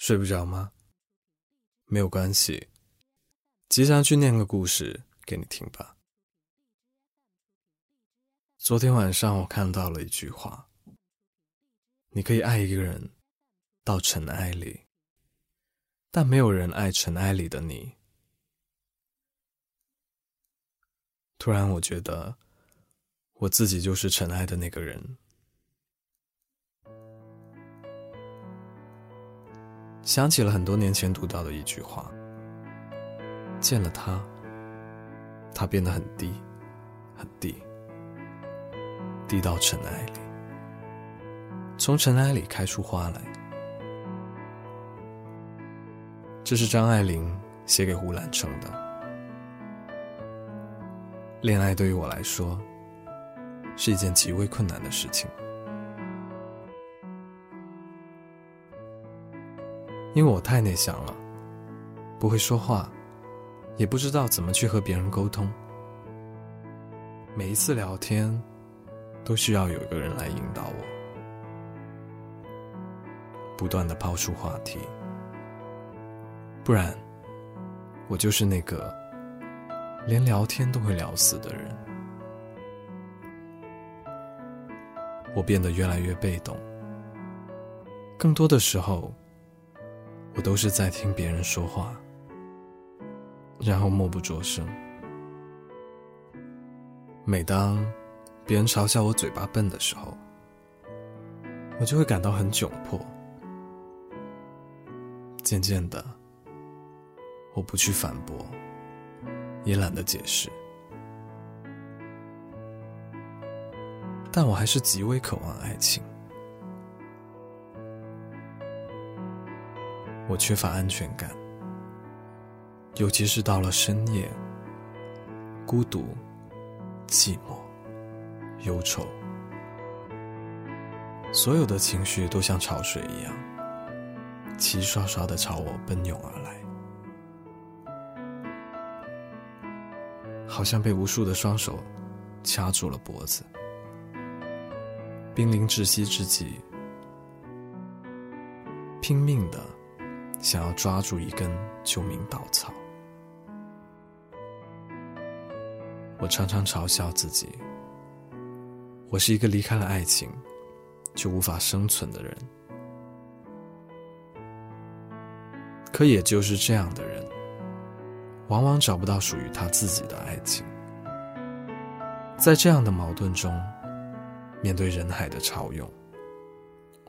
睡不着吗？没有关系，即将去念个故事给你听吧。昨天晚上我看到了一句话：你可以爱一个人到尘埃里，但没有人爱尘埃里的你。突然，我觉得我自己就是尘埃的那个人。想起了很多年前读到的一句话：“见了他，他变得很低，很低，低到尘埃里，从尘埃里开出花来。”这是张爱玲写给胡兰成的。恋爱对于我来说，是一件极为困难的事情。因为我太内向了，不会说话，也不知道怎么去和别人沟通。每一次聊天，都需要有一个人来引导我，不断的抛出话题，不然，我就是那个连聊天都会聊死的人。我变得越来越被动，更多的时候。我都是在听别人说话，然后默不作声。每当别人嘲笑我嘴巴笨的时候，我就会感到很窘迫。渐渐的，我不去反驳，也懒得解释，但我还是极为渴望爱情。我缺乏安全感，尤其是到了深夜，孤独、寂寞、忧愁，所有的情绪都像潮水一样，齐刷刷的朝我奔涌而来，好像被无数的双手掐住了脖子，濒临窒息之际，拼命的。想要抓住一根救命稻草，我常常嘲笑自己，我是一个离开了爱情就无法生存的人。可也就是这样的人，往往找不到属于他自己的爱情，在这样的矛盾中，面对人海的潮涌，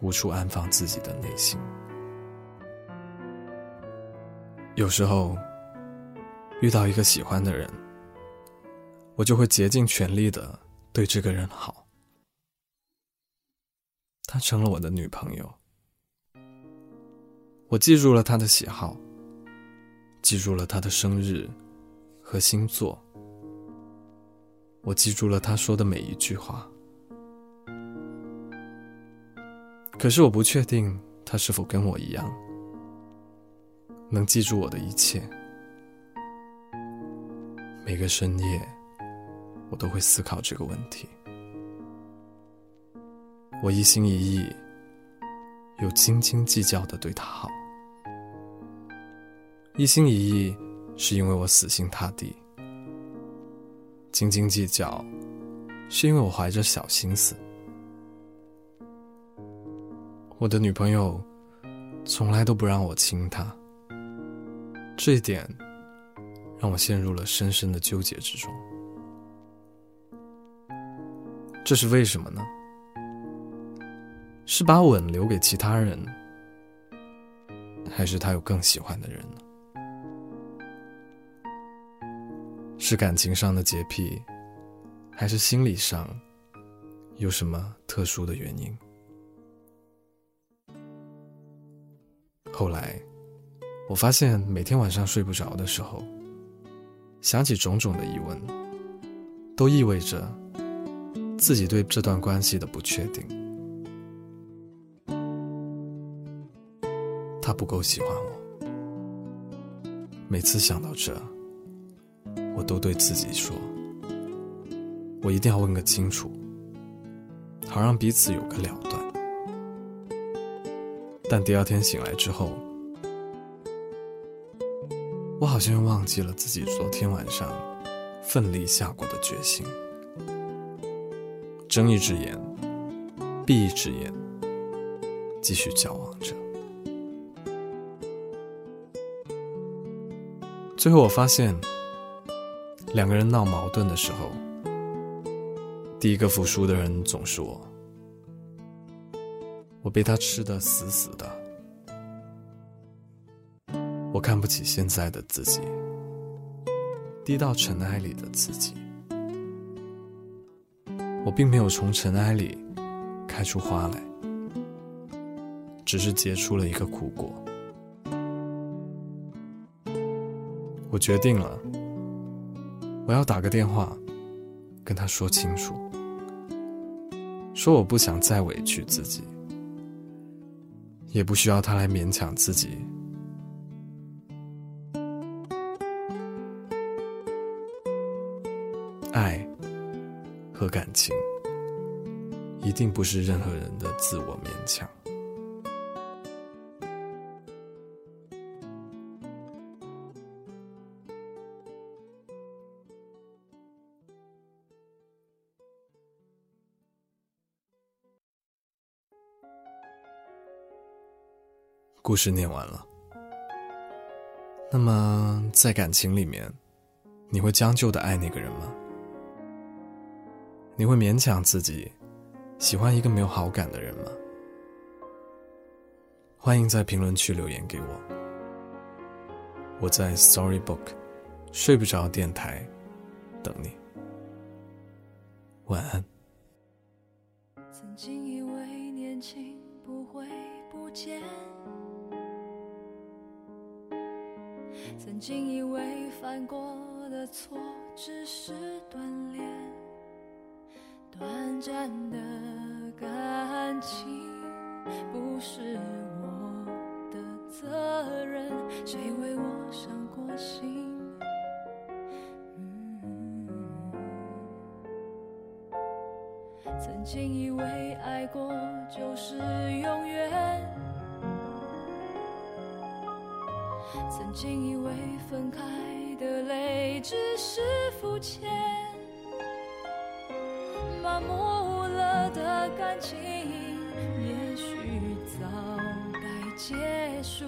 无处安放自己的内心。有时候，遇到一个喜欢的人，我就会竭尽全力的对这个人好。她成了我的女朋友，我记住了她的喜好，记住了她的生日和星座，我记住了她说的每一句话。可是我不确定她是否跟我一样。能记住我的一切，每个深夜，我都会思考这个问题。我一心一意，又斤斤计较的对他好。一心一意，是因为我死心塌地；斤斤计较，是因为我怀着小心思。我的女朋友，从来都不让我亲她。这一点让我陷入了深深的纠结之中。这是为什么呢？是把吻留给其他人，还是他有更喜欢的人呢？是感情上的洁癖，还是心理上有什么特殊的原因？后来。我发现每天晚上睡不着的时候，想起种种的疑问，都意味着自己对这段关系的不确定。他不够喜欢我，每次想到这，我都对自己说：“我一定要问个清楚，好让彼此有个了断。”但第二天醒来之后。我好像又忘记了自己昨天晚上奋力下过的决心。睁一只眼，闭一只眼，继续交往着。最后我发现，两个人闹矛盾的时候，第一个服输的人总是我。我被他吃的死死的，我看不起现在的自己，低到尘埃里的自己。我并没有从尘埃里开出花来，只是结出了一个苦果。我决定了，我要打个电话跟他说清楚，说我不想再委屈自己。也不需要他来勉强自己。感情一定不是任何人的自我勉强。故事念完了，那么在感情里面，你会将就的爱那个人吗？你会勉强自己喜欢一个没有好感的人吗？欢迎在评论区留言给我，我在 Storybook 睡不着电台等你，晚安。曾经以为年轻不会不见。曾经以为犯过的错只是锻炼，短暂的感情不是我的责任，谁为我伤过心？曾经以为爱过就是永远。曾经以为分开的泪只是肤浅，麻木了的感情，也许早该结束。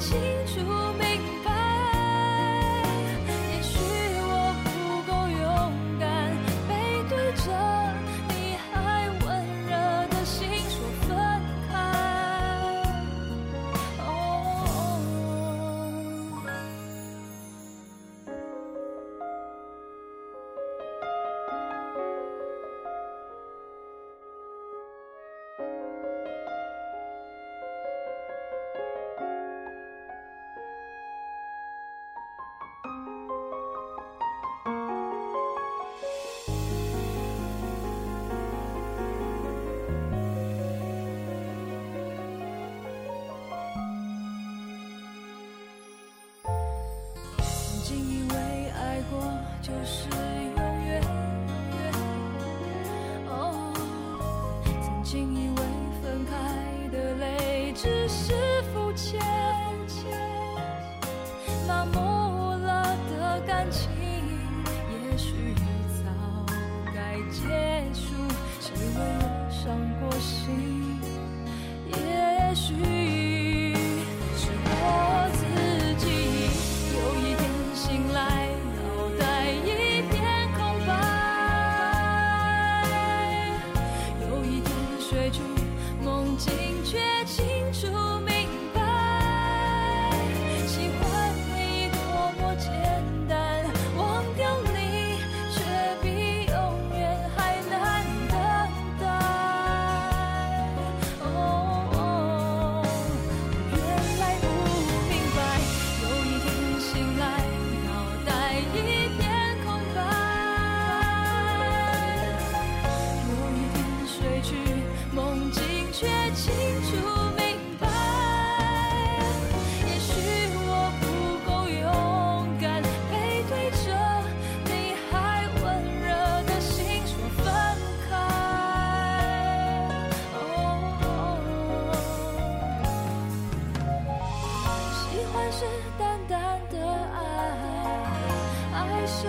情就。是淡淡的爱爱是